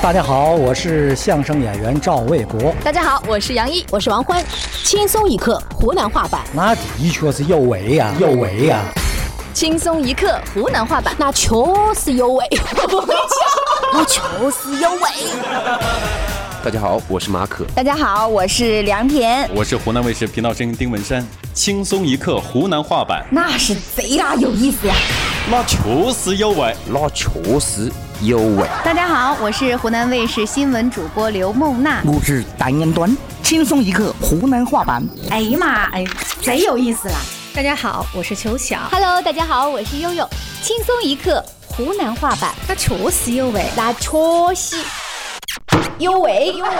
大家好，我是相声演员赵卫国。大家好，我是杨一，我是王欢。轻松一刻湖南话版，那的确是有为呀，有为呀。轻松一刻湖南话版，那确实有味。那确实有味。大家好，我是马可。大家好，我是梁田。我是湖南卫视频道声音丁文山。轻松一刻湖南话版，那是贼拉有意思呀！那确实有为，那确实有味。大家好，我是湖南卫视新闻主播刘梦娜。我是单元端。轻松一刻湖南话版。哎呀妈，哎，贼有意思啦！大家好，我是秋晓。Hello，大家好，我是悠悠。轻松一刻湖南话版，那确实有味，那确实。有味有味。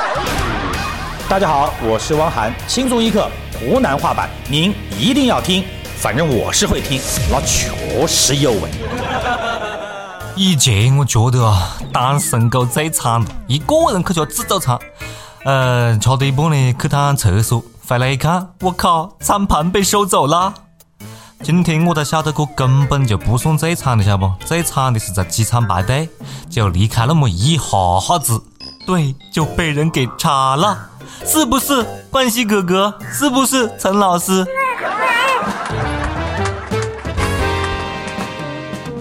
大家好，我是汪涵，轻松一刻湖南话版，您一定要听，反正我是会听，那确实有味。以前我觉得啊，单身狗最惨，一个人去吃自助餐，呃，吃到一半呢，去趟厕所，回来一看，我靠，餐盘被收走了。今天我才晓得，这根本就不算最惨的，晓得不？最惨的是在机场排队，就离开那么一下下子，队就被人给查了，是不是？冠希哥哥，是不是？陈老师？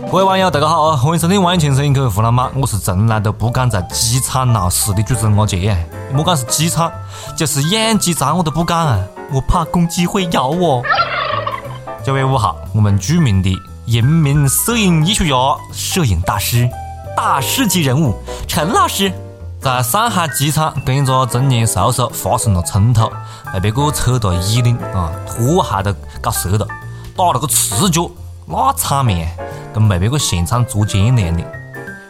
各位网友，大家好啊，欢迎收听《万千声音口湖南话》，我是从来都不敢在机场闹事的主持人阿杰。莫讲是机场，就是养鸡场我都不敢啊，我怕公鸡会咬我。九月五号，我们著名的人民摄影艺术家、摄影大师、大师级人物陈老师，在上海机场跟一个中年叔叔发生了冲突，被别个扯到衣领啊，拖鞋都搞折了，打了个赤脚，那场面跟被别个现场捉奸那样的。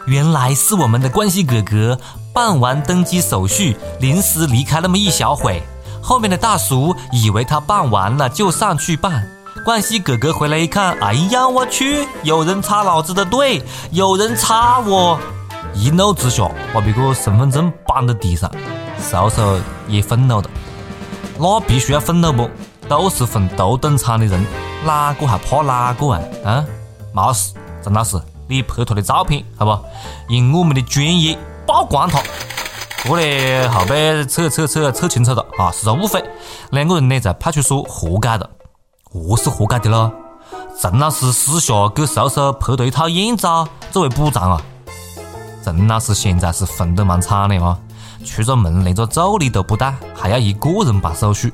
原来是我们的关系哥哥办完登机手续，临时离开那么一小会，后面的大叔以为他办完了就上去办。冠希哥哥回来一看，哎呀，我去，有人插老子的队，有人插我！一怒之下，把别个身份证绑到地上。叔叔也愤怒了，那必须要愤怒不？都是分头等舱的人，哪个还怕哪个啊？啊，没事，陈老师，你拍他的照片好不？用我们的专业曝光他。不过呢，后背扯扯扯扯清楚了啊，是个误会，两个人呢在派出所和解了。何是和解的咯？陈老师私下给叔叔拍了一套艳照作为补偿啊！陈老师现在是混得蛮惨的啊，出个门连个助理都不带，还要一个人办手续。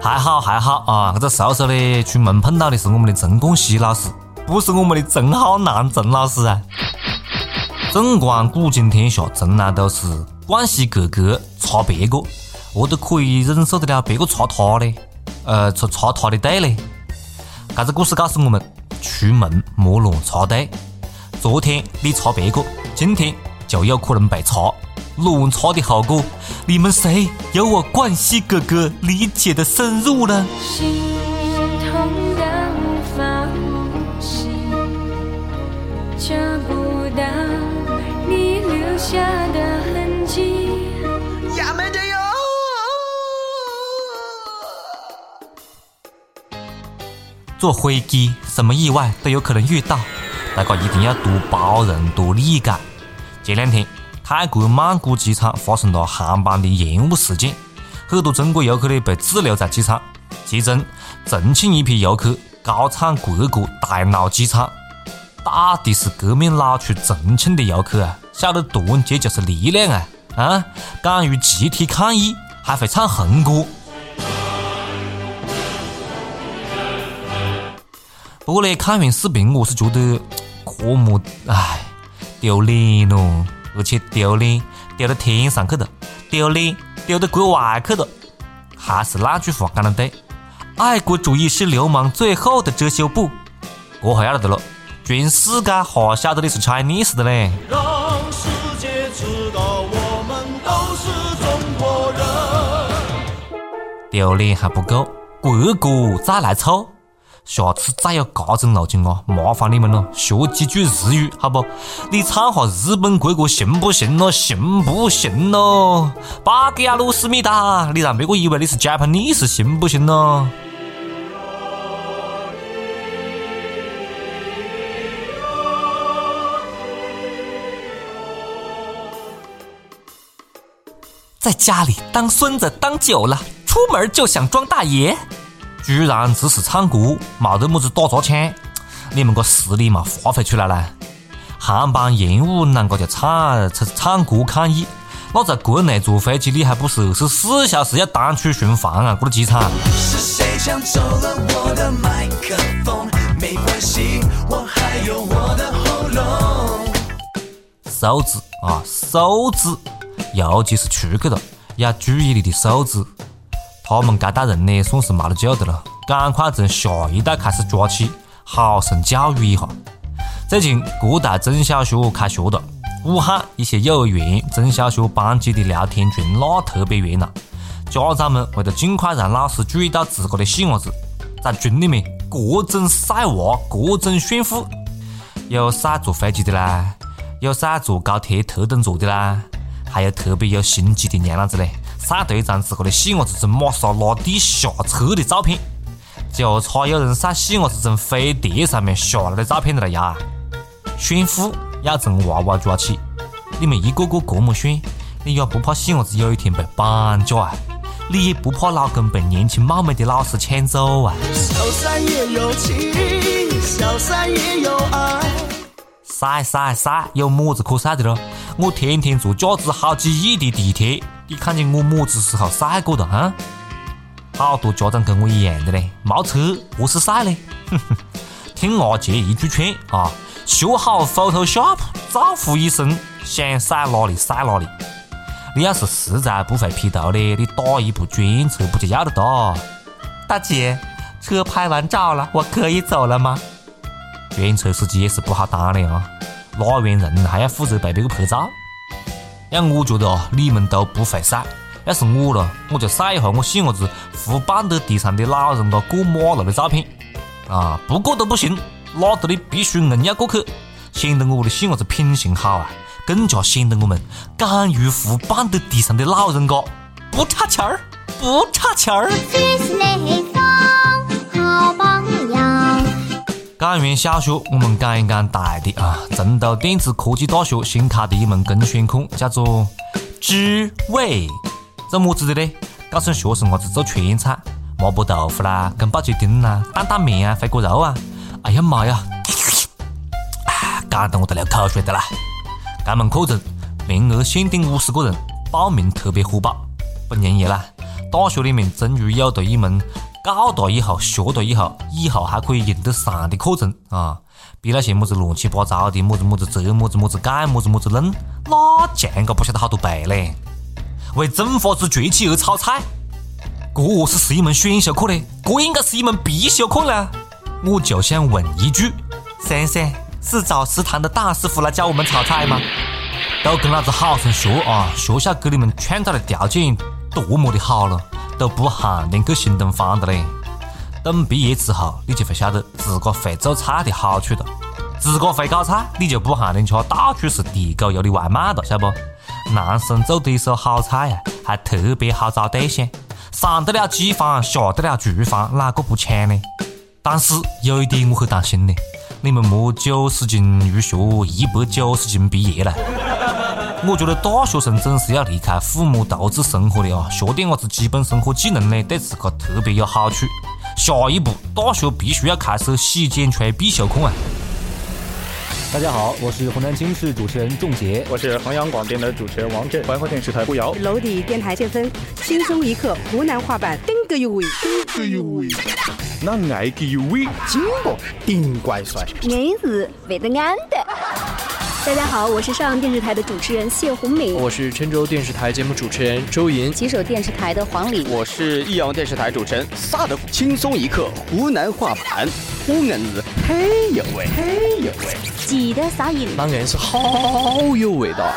还好还好啊，这个叔叔呢，出门碰到的是我们的陈冠希老师，不是我们的陈浩南陈老师啊。纵观古今天下，从来都是冠希哥哥插别个，我都可以忍受得了别个插他嘞，呃，插插他的队嘞。这个故事告诉我们：出门莫乱插队。昨天你插别个，今天就有可能被插。乱插的后果，你们谁有我冠希哥哥理解的深入呢？下的痕迹坐飞机，什么意外都有可能遇到，大家一定要多包容、多理解。前两天，泰国曼谷机场发生了航班的延误事件，很多中国游客呢被滞留在机场。其中，重庆一批游客高唱国歌，大闹机场。打的是革命老出重庆的游客啊，晓得团结就是力量啊！啊，敢于集体抗议，还会唱红歌。不过呢，看完视频，我是觉得科目唉丢脸咯，而且丢脸丢到天上去了，丢脸丢到国外去了。还是那句话讲的对，爱国主义是流氓最后的遮羞布。这下要得了，全世界哈晓得你是 Chinese 的嘞。丢脸还不够，国歌再来凑。下次再有这种路径啊，麻烦你们了，学几句日语好不？你唱下日本国歌行不行咯？行不行咯？巴格亚鲁思密达，你让别个以为你是 Japanese 行不行咯？在家里当孙子当久了，出门就想装大爷，居然只是唱歌，冇得么子打砸抢，你们个实力嘛发挥出来了。航班延误，啷个就唱唱歌抗议？那在国内坐飞机，你还不是二十四小时要单曲循环啊？这个机场。是谁抢走了我的麦克风？没关系，我还有我的喉咙。素质啊，素质，尤其是出去了，要注意你的素质。他们这代人呢，算是没得救的了，赶快从下一代开始抓起，好生教育一下。最近各大中小学开学了。武汉一些幼儿园、中小学班级的聊天群那特别热闹，家长们为了尽快让老师注意到自个的细伢子，在群里面各种晒娃、各种炫富，有晒坐飞机的啦，有晒坐高铁头等座的啦，还有特别有心机的娘老子嘞，晒对一张自个的细伢子从玛莎拉蒂下车的照片，就差有人晒细伢子从飞碟上面下来的照片的了呀！炫富。要从娃娃抓起，你们一个个这么炫，你也不怕细伢子有一天被绑架啊？你也不怕老公被年轻貌美的老师抢走啊？小三也有情，小三也有爱。晒晒晒，有么子可晒的咯？我天天坐价值好几亿的地铁，你看见我么子时候晒过的啊？好多家长跟我一样的嘞，没车何是晒嘞？哼哼，听阿杰一句劝啊！学好 Photoshop，造福一生，想晒哪里晒哪里。你要是实在不会 P 图的，你打一部专车不就要得到？大姐，车拍完照了，我可以走了吗？专车司机也是不好当的啊，拉完人还要负责被别个拍照。要我觉得哦，你们都不会晒。要是我了，我就晒一下我细伢子扶绑在地上的老人家过马路的照片。啊，不过都不行。拉得你必须硬要过去，显得我的细伢子品行好啊，更加显得我们敢于扶绑在地上的老人家不差钱儿，不差钱儿。讲完小学，我们讲一讲大的啊。成都电子科技大学新开的一门公选课叫做知味，做么子的呢？告诉学生伢子做川菜，麻婆豆腐啦，宫保鸡丁啦，担担面啊，回锅肉啊。哎呀妈呀！讲得我都流口水的啦。这门课程名额限定五十个人，报名特别火爆，不容易啦。大学里面终于有了一门教他以后学他以后，以后还可以用得上的课程啊！比那些么子乱七八糟的么子么子折么子么子盖么子么子弄，那强个不晓得好多倍嘞。为中华之崛起而炒菜，这何是是一门选修课嘞？这应该是一门必修课啦！我就想问一句：珊珊是找食堂的大师傅来教我们炒菜吗？都跟老子好生学啊！学校给你们创造的条件多么的好了，都不限定去新东方的嘞。等毕业之后，你就会晓得自个会做菜的好处了。自个会搞菜，你就不喊人吃到处是地沟油的外卖了，晓不？男生做的一手好菜呀，还特别好找对象，上得了机房，下得了厨房，哪个不抢呢？但是有一点我很担心的，你们莫九十斤入学，一百九十斤毕业了。我觉得大学生总是要离开父母独自生活的啊，学点伢子基本生活技能呢，对自个特别有好处。下一步，大学必须要开设洗剪吹必修课啊！大家好，我是湖南经视主持人仲杰，我是衡阳广电的主持人王震，怀化电视台胡瑶，娄底电台谢芬，轻松一刻湖南话版，顶个有味，顶个有味，那爱个有味，金箔顶怪帅，硬是为得安的。大家好，我是上阳电视台的主持人谢红敏，我是郴州电视台节目主持人周莹，吉首电视台的黄礼，我是益阳电视台主持人萨德福，轻松一刻湖南话版，湖南是嘿有味，很有味，记得撒盐，当然是好有味道。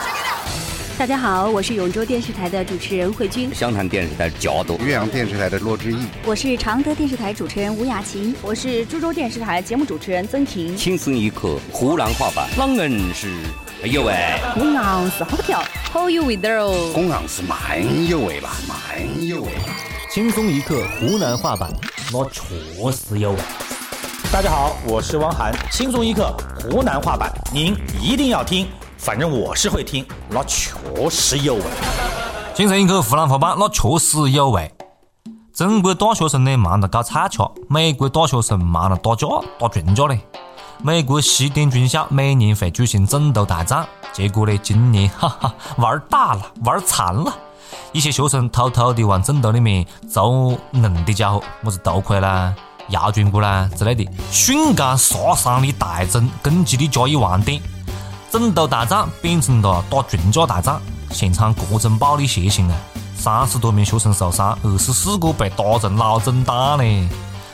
大家好，我是永州电视台的主持人慧君，湘潭电视台嘉朵，岳阳电视台的骆志毅，我是常德电视台主持人吴雅琴，我是株洲电视台节目主持人曾婷。轻松一刻湖南话版，啷硬是哎呦喂，我硬是好跳，好有味道哦，我硬是蛮有味吧，蛮有味。轻松一刻湖南话版，我确实有味。大家好，我是汪涵，轻松一刻湖南话版，您一定要听。反正我是会听，那确实有味。精神一刻湖南话版，那确实有味。中国大学生呢忙着搞彩掐，美国大学生忙着打架打群架嘞。美国西点军校每年会举行枕头大战，结果呢，今年哈哈玩儿大了，玩儿残了。一些学生偷偷地往枕头里面注硬的家伙，么子头盔啦、牙菌菇啦之类的，瞬间杀伤力大增，攻击力加一万点。枕头大战变成了打群架大战，现场各种暴力血腥啊！三十多名学生受伤，二十四个被打成脑震荡呢。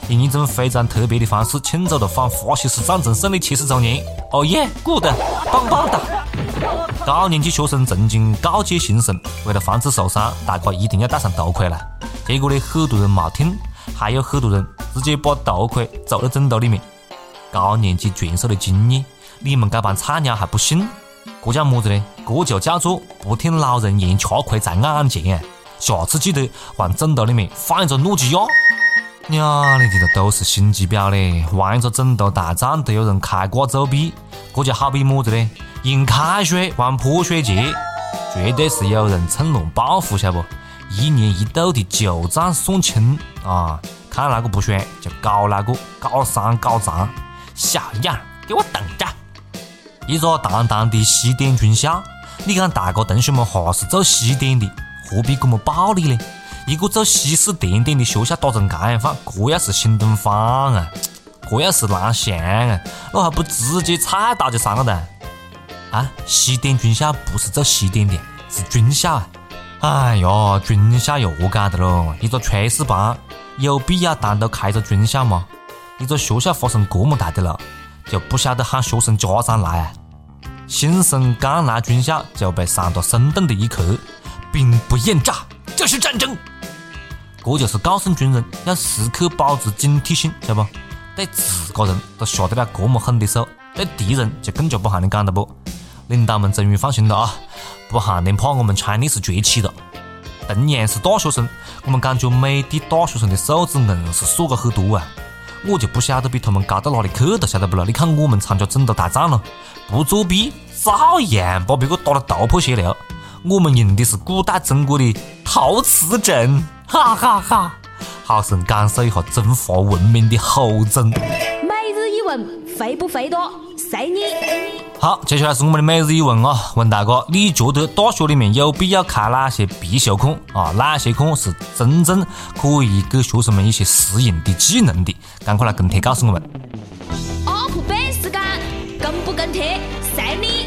用一种非常特别的方式庆祝了反法西斯战争胜利七十周年。哦耶，good，棒棒哒！高年级学生曾经告诫新生，为了防止受伤，大家一定要戴上头盔啦。结果呢，很多人没听，还有很多人直接把头盔走到枕头里面。高年级拳手的经验，你们这帮菜鸟还不信？这叫么子呢？这就叫做不听老人言，吃亏在眼前啊！下次记得往枕头里面放一个诺基亚。娘的，这都是心机婊嘞！玩一个枕头大战都有人开挂作弊，这就好比么子呢？用开水玩泼水节，绝对是有人趁乱报复，晓得不？一年一度的旧账算清啊！看哪个不爽就搞哪个，搞三搞残，小样，给我等着！一个堂堂的西点军校，你讲大家同学们哈是做西点的，何必这么暴力呢？一个做西式甜点的学校打成这样范，这要是新东方啊，这要是蓝翔啊，那还不直接菜刀就上了的？啊，西点军校不是做西点的，是军校啊！哎呀，军校又何解的咯？一个炊事班有必要单独开个军校吗？一个学校发生这么大的了，就不晓得喊学生家长来啊？新生刚来军校就被上了生动的一课：兵不厌诈，这是战争。这就是告诉军人要时刻保持警惕性，晓得不？对自家人都下得了这么狠的手，对敌人就更加不喊你讲了不？领导们终于放心了啊！不喊连怕我们 Chinese 崛起了。同样是大学生，我们感觉美的大学生的素质硬是缩了很多啊！我就不晓得比他们高到哪里去了，晓得不咯？你看我们参加枕头大战了，不作弊照样把别个打得头破血流。我们用的是古代中国的陶瓷枕，哈哈哈！好生感受一下中华文明的厚重。每日一问，肥不肥多？随你。好，接下来是我们的每日一问啊，问大家，你觉得大学里面有必要开哪些必修课啊？哪些课是真正可以给学生们一些实用的技能的？赶快来跟帖告诉我们。up 背时间，跟不跟帖，随你。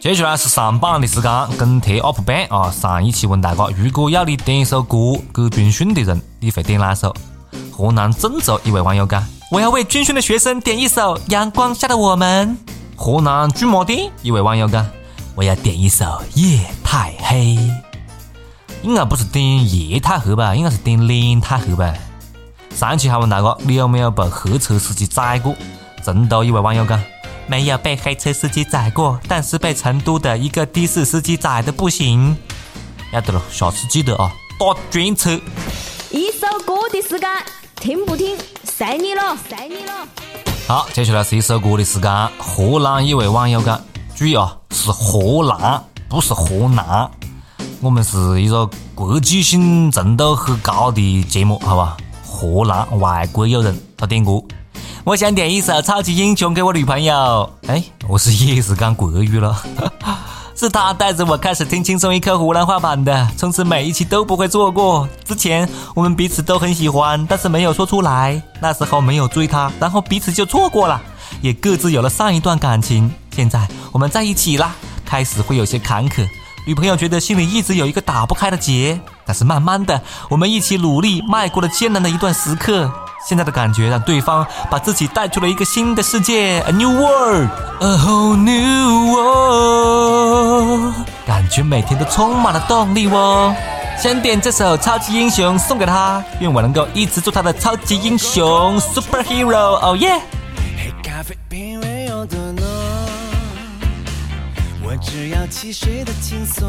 接下来是上榜的时间，跟帖 up 版啊！上一期问大家，如果要你点一首歌给军训的人，你会点哪首？河南郑州一位网友讲：“我要为军训的学生点一首《阳光下的我们》。”河南驻马店一位网友讲：“我要点一首《夜太黑》。”应该不是点夜太黑吧？应该是点脸太黑吧？上期还问大家，你有没有被黑车司机宰过？成都一位网友讲：“没有被黑车司机宰过，但是被成都的一个的士司机宰的不行。”要得了，下次记得啊，打专车。一首歌的时间，听不听，随你了，随你了。好，接下来是一首歌的时间。河南一位网友讲：“注意啊，是河南，不是河南。我们是一个国际性程度很高的节目，好吧？河南外国友人他点歌，我想点一首《超级英雄》给我女朋友。哎，我是也是讲国语了。是他带着我开始听轻松一刻湖南话版的，从此每一期都不会错过。之前我们彼此都很喜欢，但是没有说出来。那时候没有追他，然后彼此就错过了，也各自有了上一段感情。现在我们在一起啦，开始会有些坎坷。女朋友觉得心里一直有一个打不开的结，但是慢慢的，我们一起努力迈过了艰难的一段时刻。现在的感觉让对方把自己带出了一个新的世界，a new world，a whole new world，感觉每天都充满了动力哦。先点这首《超级英雄》送给他，愿我能够一直做他的超级英雄，superhero，oh yeah。黑咖啡品味有多浓？我只要汽水的轻松。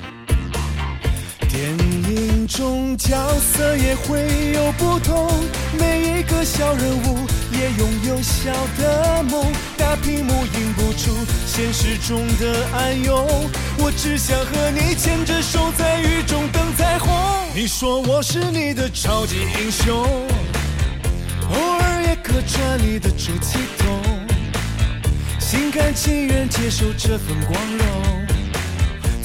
电影中角色也会有不同，每一个小人物也拥有小的梦。大屏幕映不出现实中的暗涌，我只想和你牵着手在雨中等彩虹。你说我是你的超级英雄，偶尔也客串你的出气筒，心甘情愿接受这份光荣。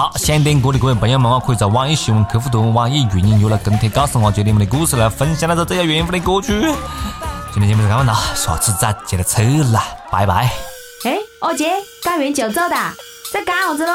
好，想点歌的各位朋友们啊，可以在网易新闻客户端、网易云音乐来跟帖告诉我，就你们的故事来分享那首最有缘分的歌曲。今天节目就看完了，下次再接着扯啦，拜拜。哎，二姐，干完就走的，在干啥子咯？